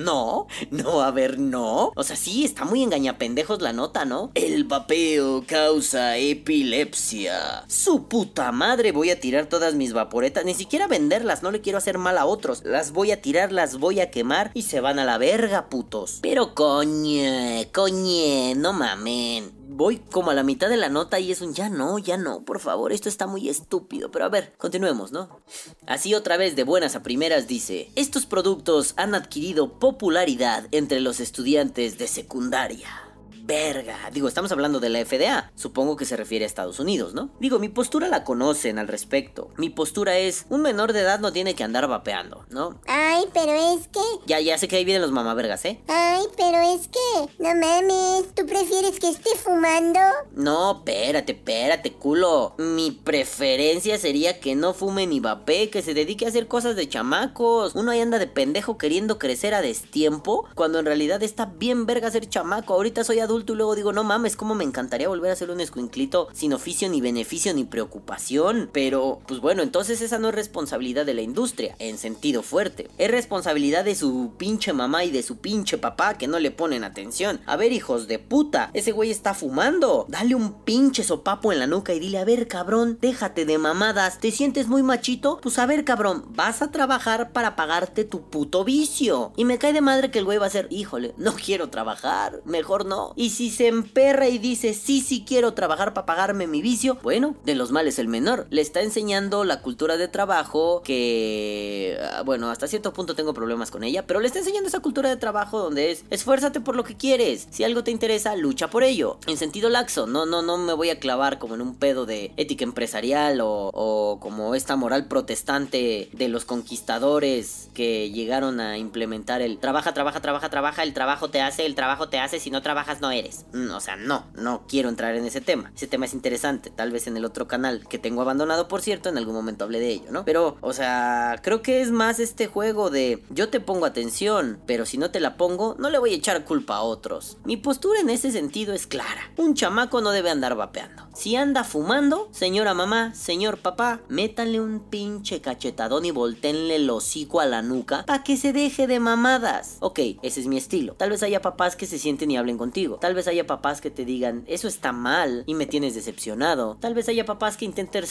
No, no, a ver, no. O sea, sí, está muy engañapendejos la nota, ¿no? El vapeo causa epilepsia. Su puta madre, voy a tirar todas mis vaporetas. Ni siquiera venderlas, no le quiero hacer mal a otros. Las voy a tirar, las voy a quemar y se van a la verga, putos. Pero coñe, coñe, no mamen. Voy como a la mitad de la nota y es un ya no, ya no, por favor, esto está muy estúpido. Pero a ver, continuemos, ¿no? Así otra vez de buenas a primeras dice, estos productos han adquirido popularidad entre los estudiantes de secundaria. Verga. Digo, estamos hablando de la FDA. Supongo que se refiere a Estados Unidos, ¿no? Digo, mi postura la conocen al respecto. Mi postura es, un menor de edad no tiene que andar vapeando, ¿no? Ay, pero es que... Ya, ya sé que ahí vienen los mamavergas, ¿eh? Ay, pero es que... No mames, ¿tú prefieres que esté fumando? No, espérate, espérate, culo. Mi preferencia sería que no fume ni vapee, que se dedique a hacer cosas de chamacos. Uno ahí anda de pendejo queriendo crecer a destiempo, cuando en realidad está bien verga ser chamaco. Ahorita soy adulto y luego digo, no mames, como me encantaría volver a ser un escuinclito sin oficio, ni beneficio, ni preocupación. Pero, pues bueno, entonces esa no es responsabilidad de la industria, en sentido fuerte. Es responsabilidad de su pinche mamá y de su pinche papá que no le ponen atención. A ver, hijos de puta, ese güey está fumando. Dale un pinche sopapo en la nuca y dile, a ver, cabrón, déjate de mamadas. ¿Te sientes muy machito? Pues a ver, cabrón, vas a trabajar para pagarte tu puto vicio. Y me cae de madre que el güey va a ser, híjole, no quiero trabajar, mejor no. Si se emperra y dice, sí, sí quiero trabajar para pagarme mi vicio, bueno, de los males el menor. Le está enseñando la cultura de trabajo que, ah, bueno, hasta cierto punto tengo problemas con ella, pero le está enseñando esa cultura de trabajo donde es, esfuérzate por lo que quieres. Si algo te interesa, lucha por ello. En sentido laxo, no, no, no me voy a clavar como en un pedo de ética empresarial o, o como esta moral protestante de los conquistadores que llegaron a implementar el trabaja, trabaja, trabaja, trabaja, el trabajo te hace, el trabajo te hace, si no trabajas no Mm, O sea, no, no quiero entrar en ese tema. Ese tema es interesante, tal vez en el otro canal que tengo abandonado, por cierto, en algún momento hablé de ello, ¿no? Pero, o sea, creo que es más este juego de yo te pongo atención, pero si no te la pongo, no le voy a echar culpa a otros. Mi postura en ese sentido es clara. Un chamaco no debe andar vapeando. Si anda fumando, señora mamá, señor papá, métanle un pinche cachetadón y voltenle el hocico a la nuca para que se deje de mamadas. Ok, ese es mi estilo. Tal vez haya papás que se sienten y hablen contigo. Tal vez haya papás que te digan, eso está mal y me tienes decepcionado. Tal vez haya papás que intenten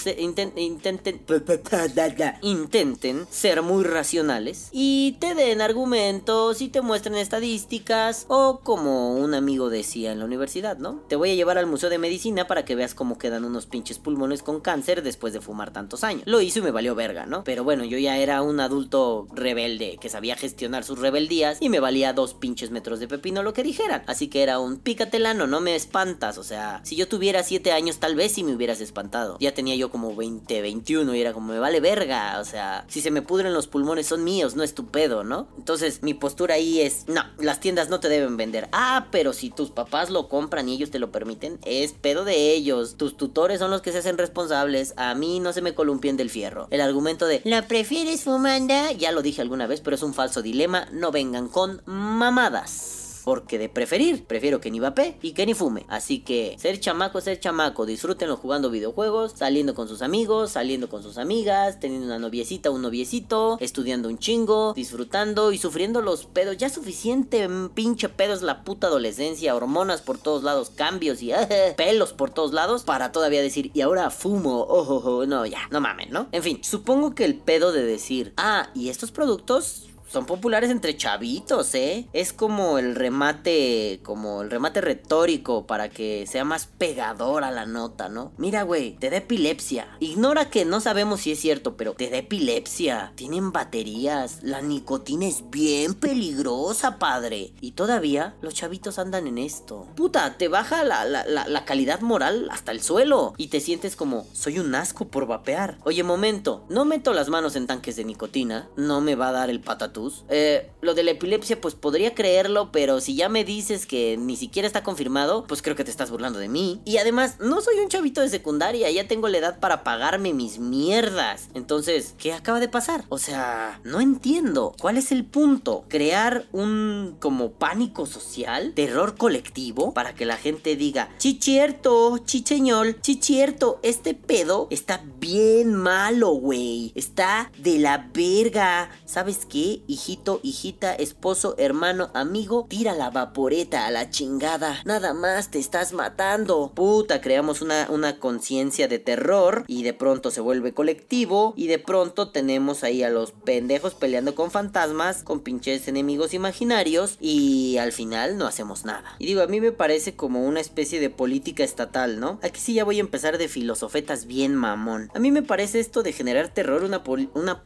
intenten, (laughs) intenten ser muy racionales y te den argumentos y te muestren estadísticas o como un amigo decía en la universidad, ¿no? Te voy a llevar al Museo de Medicina para que veas cómo quedan unos pinches pulmones con cáncer después de fumar tantos años. Lo hizo y me valió verga, ¿no? Pero bueno, yo ya era un adulto rebelde que sabía gestionar sus rebeldías y me valía dos pinches metros de pepino lo que dijeran. Así que era un pícatelano, no me espantas. O sea, si yo tuviera 7 años, tal vez sí me hubieras espantado. Ya tenía yo como 20, 21 y era como, me vale verga. O sea, si se me pudren los pulmones son míos, no es tu pedo, ¿no? Entonces, mi postura ahí es, no, las tiendas no te deben vender. Ah, pero si tus papás lo compran y ellos te lo permiten, es pedo de ellos. Tus tutores son los que se hacen responsables. A mí no se me columpien del fierro. El argumento de, ¿la prefieres fumanda? Ya lo dije alguna vez, pero es un falso dilema. No vengan con mamadas. Porque de preferir, prefiero que ni vape y que ni fume. Así que ser chamaco ser chamaco. Disfrútenlo jugando videojuegos, saliendo con sus amigos, saliendo con sus amigas, teniendo una noviecita, un noviecito, estudiando un chingo, disfrutando y sufriendo los pedos. Ya suficiente mm, pinche pedos la puta adolescencia, hormonas por todos lados, cambios y (laughs) pelos por todos lados para todavía decir, y ahora fumo, oh". no, ya, no mamen, ¿no? En fin, supongo que el pedo de decir, ah, y estos productos son populares entre chavitos, ¿eh? Es como el remate, como el remate retórico para que sea más pegador a la nota, ¿no? Mira, güey, te da epilepsia. Ignora que no sabemos si es cierto, pero te da epilepsia. Tienen baterías. La nicotina es bien peligrosa, padre. Y todavía los chavitos andan en esto. Puta, te baja la, la, la, la calidad moral hasta el suelo. Y te sientes como, soy un asco por vapear. Oye, momento, no meto las manos en tanques de nicotina. No me va a dar el patatú eh, lo de la epilepsia, pues podría creerlo, pero si ya me dices que ni siquiera está confirmado, pues creo que te estás burlando de mí. Y además, no soy un chavito de secundaria, ya tengo la edad para pagarme mis mierdas. Entonces, ¿qué acaba de pasar? O sea, no entiendo. ¿Cuál es el punto? ¿Crear un como pánico social? ¿Terror colectivo? Para que la gente diga, chichierto, chicheñol, chichierto, este pedo está bien malo, güey. Está de la verga. ¿Sabes qué? Hijito, hijita, esposo, hermano, amigo, tira la vaporeta a la chingada. Nada más te estás matando. Puta, creamos una, una conciencia de terror y de pronto se vuelve colectivo y de pronto tenemos ahí a los pendejos peleando con fantasmas, con pinches enemigos imaginarios y al final no hacemos nada. Y digo, a mí me parece como una especie de política estatal, ¿no? Aquí sí ya voy a empezar de filosofetas bien mamón. A mí me parece esto de generar terror una, una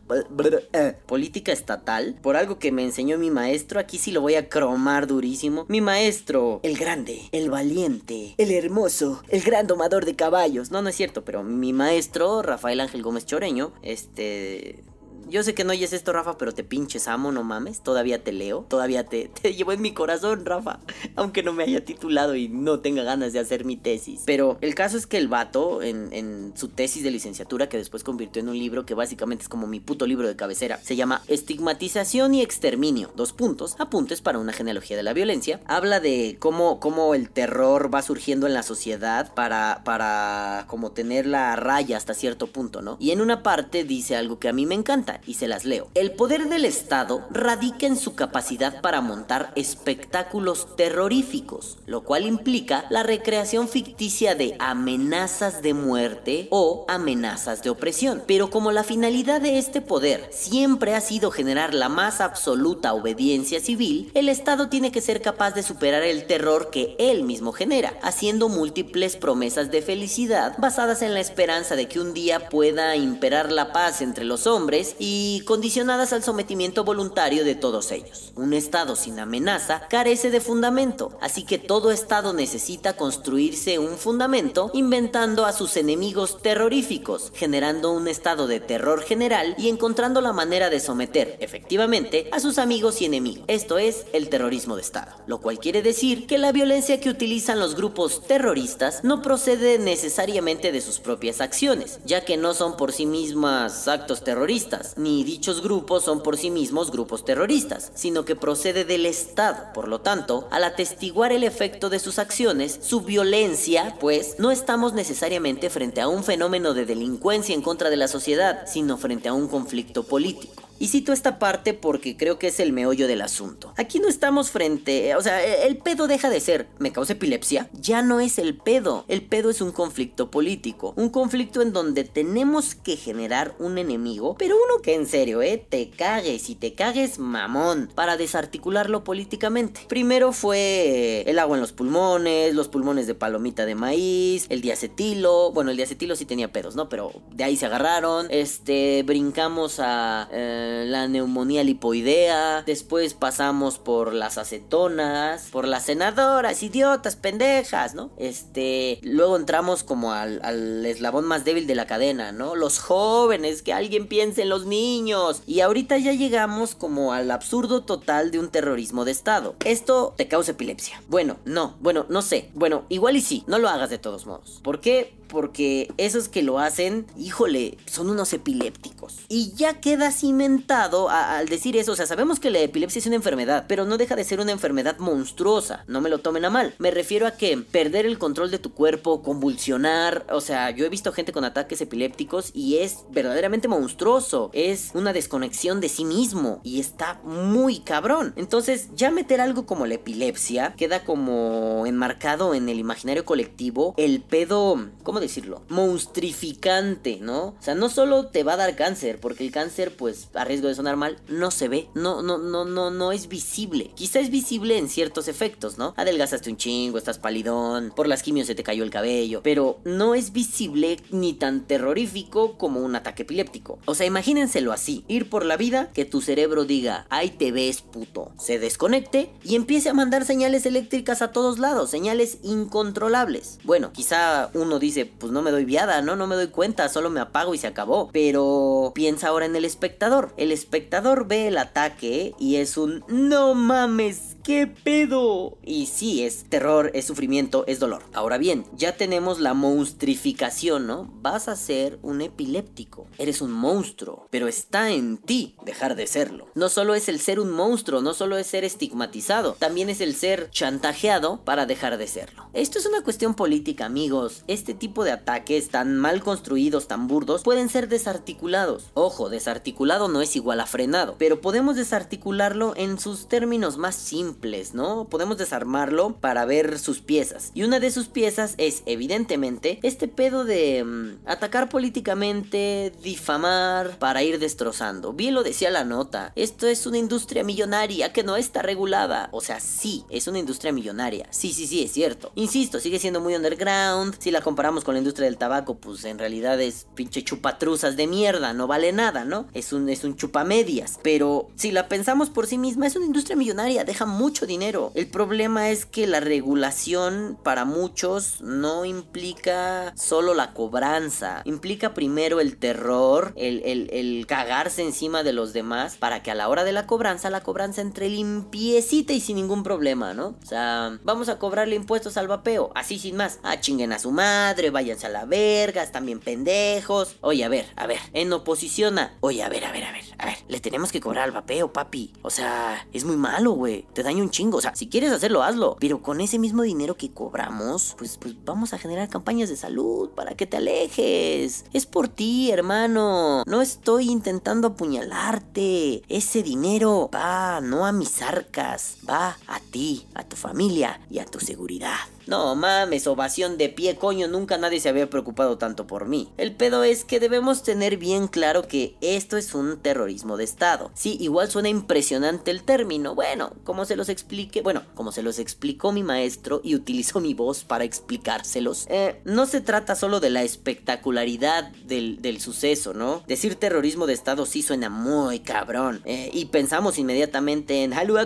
eh, política estatal por algo que me enseñó mi maestro. Aquí sí lo voy a cromar durísimo. Mi maestro, el grande, el valiente, el hermoso, el gran domador de caballos. No, no es cierto, pero mi maestro, Rafael Ángel Gómez Choreño, este yo sé que no oyes esto, Rafa, pero te pinches amo, no mames. Todavía te leo, todavía te, (laughs) te llevo en mi corazón, Rafa. Aunque no me haya titulado y no tenga ganas de hacer mi tesis. Pero el caso es que el vato, en, en su tesis de licenciatura, que después convirtió en un libro que básicamente es como mi puto libro de cabecera, se llama Estigmatización y Exterminio. Dos puntos, apuntes para una genealogía de la violencia. Habla de cómo, cómo el terror va surgiendo en la sociedad para, para como tener la raya hasta cierto punto, ¿no? Y en una parte dice algo que a mí me encanta y se las leo. El poder del Estado radica en su capacidad para montar espectáculos terroríficos, lo cual implica la recreación ficticia de amenazas de muerte o amenazas de opresión. Pero como la finalidad de este poder siempre ha sido generar la más absoluta obediencia civil, el Estado tiene que ser capaz de superar el terror que él mismo genera, haciendo múltiples promesas de felicidad basadas en la esperanza de que un día pueda imperar la paz entre los hombres y condicionadas al sometimiento voluntario de todos ellos. Un Estado sin amenaza carece de fundamento, así que todo Estado necesita construirse un fundamento inventando a sus enemigos terroríficos, generando un estado de terror general y encontrando la manera de someter, efectivamente, a sus amigos y enemigos. Esto es el terrorismo de Estado, lo cual quiere decir que la violencia que utilizan los grupos terroristas no procede necesariamente de sus propias acciones, ya que no son por sí mismas actos terroristas, ni dichos grupos son por sí mismos grupos terroristas, sino que procede del Estado. Por lo tanto, al atestiguar el efecto de sus acciones, su violencia, pues, no estamos necesariamente frente a un fenómeno de delincuencia en contra de la sociedad, sino frente a un conflicto político. Y cito esta parte porque creo que es el meollo del asunto. Aquí no estamos frente, o sea, e, el pedo deja de ser, me causa epilepsia, ya no es el pedo, el pedo es un conflicto político, un conflicto en donde tenemos que generar un enemigo, pero uno que en serio, eh, te cagues y te cagues mamón para desarticularlo políticamente. Primero fue el agua en los pulmones, los pulmones de palomita de maíz, el diacetilo, bueno, el diacetilo sí tenía pedos, ¿no? Pero de ahí se agarraron, este, brincamos a... Eh, la neumonía lipoidea, después pasamos por las acetonas, por las senadoras, idiotas, pendejas, ¿no? Este, luego entramos como al, al eslabón más débil de la cadena, ¿no? Los jóvenes, que alguien piense en los niños. Y ahorita ya llegamos como al absurdo total de un terrorismo de Estado. Esto te causa epilepsia. Bueno, no, bueno, no sé. Bueno, igual y sí, no lo hagas de todos modos. ¿Por qué? Porque esos que lo hacen, híjole, son unos epilépticos. Y ya queda cimentado al decir eso, o sea, sabemos que la epilepsia es una enfermedad, pero no deja de ser una enfermedad monstruosa, no me lo tomen a mal. Me refiero a que perder el control de tu cuerpo, convulsionar, o sea, yo he visto gente con ataques epilépticos y es verdaderamente monstruoso, es una desconexión de sí mismo y está muy cabrón. Entonces, ya meter algo como la epilepsia queda como enmarcado en el imaginario colectivo el pedo, ¿cómo decirlo? Monstrificante, ¿no? O sea, no solo te va a dar cáncer, porque el cáncer, pues, a riesgo de sonar mal, no se ve, no, no, no, no, no es visible. Quizá es visible en ciertos efectos, ¿no? Adelgazaste un chingo, estás palidón, por las quimios se te cayó el cabello, pero no es visible ni tan terrorífico como un ataque epiléptico. O sea, imagínenselo así, ir por la vida, que tu cerebro diga, ahí te ves puto, se desconecte y empiece a mandar señales eléctricas a todos lados, señales incontrolables. Bueno, quizá uno dice, pues no me doy viada, ¿no? No me doy cuenta, solo me apago y se acabó. Pero piensa ahora en el espectador. El espectador ve el ataque y es un no mames ¿qué pedo? Y sí, es terror, es sufrimiento, es dolor. Ahora bien, ya tenemos la monstrificación, ¿no? Vas a ser un epiléptico. Eres un monstruo, pero está en ti dejar de serlo. No solo es el ser un monstruo, no solo es ser estigmatizado, también es el ser chantajeado para dejar de serlo. Esto es una cuestión política, amigos. Este tipo de ataques tan mal construidos, tan burdos, pueden ser desarticulados. Ojo, desarticulado no es igual a frenado, pero podemos desarticularlo en sus términos más simples, ¿no? Podemos desarmarlo para ver sus piezas. Y una de sus piezas es, evidentemente, este pedo de mm, atacar políticamente, difamar, para ir destrozando. Bien lo decía la nota. Esto es una industria millonaria que no está regulada. O sea, sí, es una industria millonaria. Sí, sí, sí, es cierto. Insisto, sigue siendo muy underground. Si la comparamos con la industria del tabaco, pues en realidad es pinche chupatruzas de mierda. No vale nada, ¿no? Es un, es un chupamedias. Pero si la pensamos por sí misma, es una industria millonaria. Deja mucho dinero. El problema es que la regulación para muchos no implica solo la cobranza. Implica primero el terror, el, el, el cagarse encima de los demás para que a la hora de la cobranza, la cobranza entre limpiecita y sin ningún problema, ¿no? O sea, vamos a cobrarle impuestos al vapeo, así sin más. Ah, chinguen a su madre, váyanse a la verga, están bien pendejos. Oye, a ver, a ver, en oposición a... Oye, a ver, a ver, a ver, a ver, le tenemos que cobrar al vapeo, papi. O sea, es muy malo, güey. Te un chingo. O sea, si quieres hacerlo, hazlo. Pero con ese mismo dinero que cobramos, pues, pues vamos a generar campañas de salud para que te alejes. Es por ti, hermano. No estoy intentando apuñalarte. Ese dinero va no a mis arcas, va a ti, a tu familia y a tu seguridad. No mames, ovación de pie, coño, nunca nadie se había preocupado tanto por mí. El pedo es que debemos tener bien claro que esto es un terrorismo de Estado. Sí, igual suena impresionante el término. Bueno, como se los explique, bueno, como se los explicó mi maestro y utilizó mi voz para explicárselos, eh, no se trata solo de la espectacularidad del, del, suceso, ¿no? Decir terrorismo de Estado sí suena muy cabrón. Eh, y pensamos inmediatamente en Halu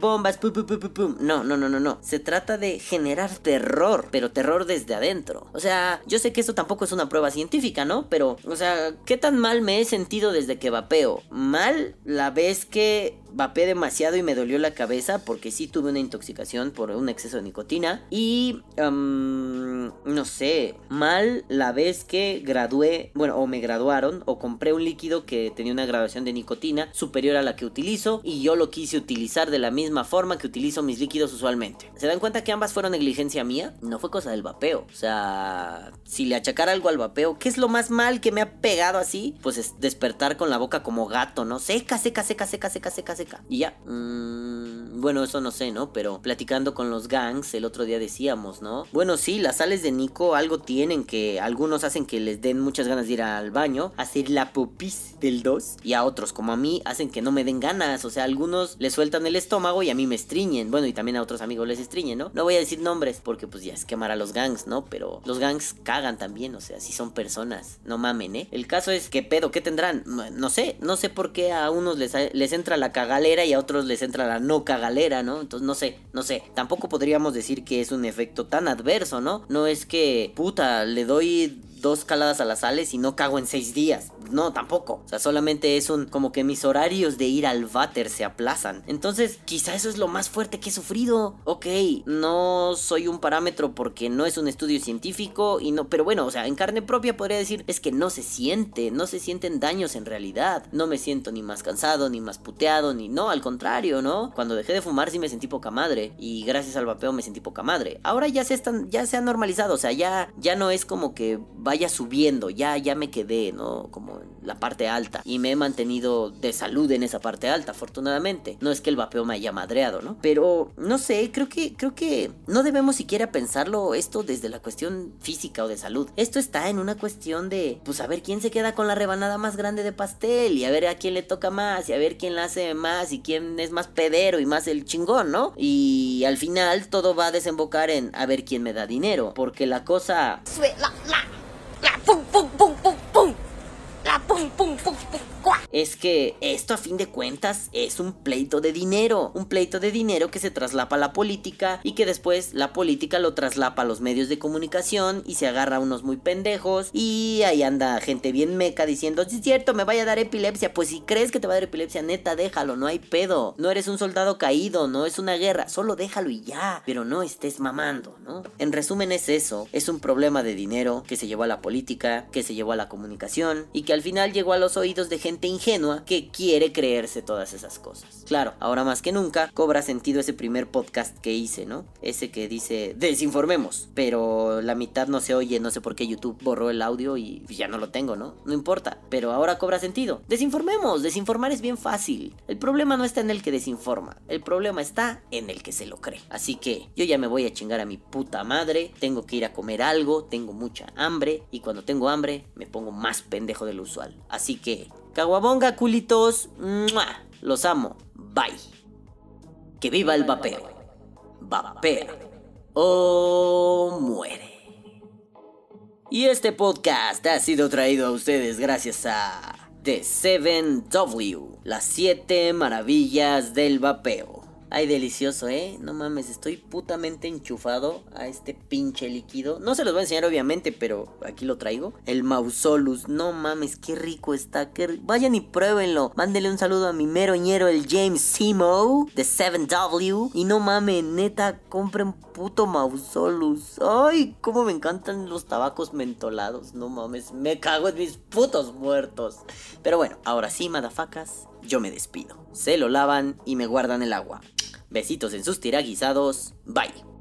bombas, pum, pum, pum, pum. No, no, no, no, no. Se trata de generar terror, pero terror desde adentro. O sea, yo sé que esto tampoco es una prueba científica, ¿no? Pero, o sea, ¿qué tan mal me he sentido desde que vapeo? Mal la vez que vapé demasiado y me dolió la cabeza porque sí tuve una intoxicación por un exceso de nicotina. Y, no sé, mal la vez que gradué, bueno, o me graduaron, o compré un líquido que tenía una graduación de nicotina superior a la que utilizo y yo lo quise utilizar de la misma forma que utilizo mis líquidos usualmente. ¿Se dan cuenta que ambas fueron negligencia mía? No fue cosa del vapeo. O sea, si le achacara algo al vapeo, ¿qué es lo más mal que me ha pegado así? Pues es despertar con la boca como gato, ¿no? Seca, seca, seca, seca, seca, seca, seca. Y ya. Mmm, bueno, eso no sé, ¿no? Pero platicando con los gangs el otro día decíamos, ¿no? Bueno, sí, las sales de Nico algo tienen que algunos hacen que les den muchas ganas de ir al baño, hacer la popis del 2 y a otros como a mí hacen que no me den ganas, o sea, algunos les sueltan el estómago y a mí me estriñen, bueno, y también a otros amigos les estriñen, ¿no? No voy a decir nombres porque pues ya es quemar a los gangs, ¿no? Pero los gangs cagan también, o sea, si son personas, no mamen, ¿eh? El caso es que pedo, ¿qué tendrán? No sé, no sé por qué a unos les, les entra la cagalera y a otros les entra la no cagalera, ¿no? Entonces no sé, no sé. Tampoco podríamos decir que es un efecto tan adverso, ¿no? No es que, puta, le doy dos caladas a las sales y no cago en seis días. No, tampoco. O sea, solamente es un como que mis horarios de ir al váter se aplazan. Entonces, quizá eso es lo más fuerte que he sufrido. Ok, no soy un parámetro porque no es un estudio científico y no, pero bueno, o sea, en carne propia podría decir es que no se siente, no se sienten daños en realidad. No me siento ni más cansado, ni más puteado, ni no, al contrario, ¿no? Cuando dejé de fumar sí me sentí poca madre y gracias al vapeo me sentí poca madre. Ahora ya se están, ya se ha normalizado, o sea, ya, ya no es como que vaya subiendo, ya, ya me quedé, ¿no? Como en la parte alta. Y me he mantenido de salud en esa parte alta, afortunadamente. No es que el vapeo me haya madreado, ¿no? Pero, no sé, creo que, creo que no debemos siquiera pensarlo esto desde la cuestión física o de salud. Esto está en una cuestión de, pues a ver quién se queda con la rebanada más grande de pastel y a ver a quién le toca más y a ver quién la hace más y quién es más pedero y más el chingón, ¿no? Y al final todo va a desembocar en a ver quién me da dinero, porque la cosa... La, la, la, pum, pum, pum, pum, pum. La pum, pum, es que esto a fin de cuentas es un pleito de dinero, un pleito de dinero que se traslapa a la política y que después la política lo traslapa a los medios de comunicación y se agarra a unos muy pendejos y ahí anda gente bien meca diciendo, si es cierto, me vaya a dar epilepsia, pues si crees que te va a dar epilepsia, neta, déjalo, no hay pedo, no eres un soldado caído, no es una guerra, solo déjalo y ya, pero no estés mamando, ¿no? En resumen es eso, es un problema de dinero que se llevó a la política, que se llevó a la comunicación y que al final llegó a los oídos de gente ingenua que quiere creerse todas esas cosas. Claro, ahora más que nunca cobra sentido ese primer podcast que hice, ¿no? Ese que dice desinformemos, pero la mitad no se oye, no sé por qué YouTube borró el audio y ya no lo tengo, ¿no? No importa, pero ahora cobra sentido. Desinformemos, desinformar es bien fácil. El problema no está en el que desinforma, el problema está en el que se lo cree. Así que yo ya me voy a chingar a mi puta madre, tengo que ir a comer algo, tengo mucha hambre y cuando tengo hambre me pongo más pendejo de lo usual. Así que Caguabonga, culitos. Los amo. Bye. Que viva el vapeo. Vapea. O muere. Y este podcast ha sido traído a ustedes gracias a The 7W, las 7 maravillas del vapeo. Ay, delicioso, ¿eh? No mames, estoy putamente enchufado a este pinche líquido. No se los voy a enseñar, obviamente, pero aquí lo traigo. El Mausolus. No mames, qué rico está. Vayan y pruébenlo. Mándenle un saludo a mi mero ñero, el James Simo, de 7W. Y no mames, neta, compren puto Mausolus. Ay, cómo me encantan los tabacos mentolados. No mames, me cago en mis putos muertos. Pero bueno, ahora sí, madafacas, yo me despido. Se lo lavan y me guardan el agua. Besitos en sus tiraguisados. Bye.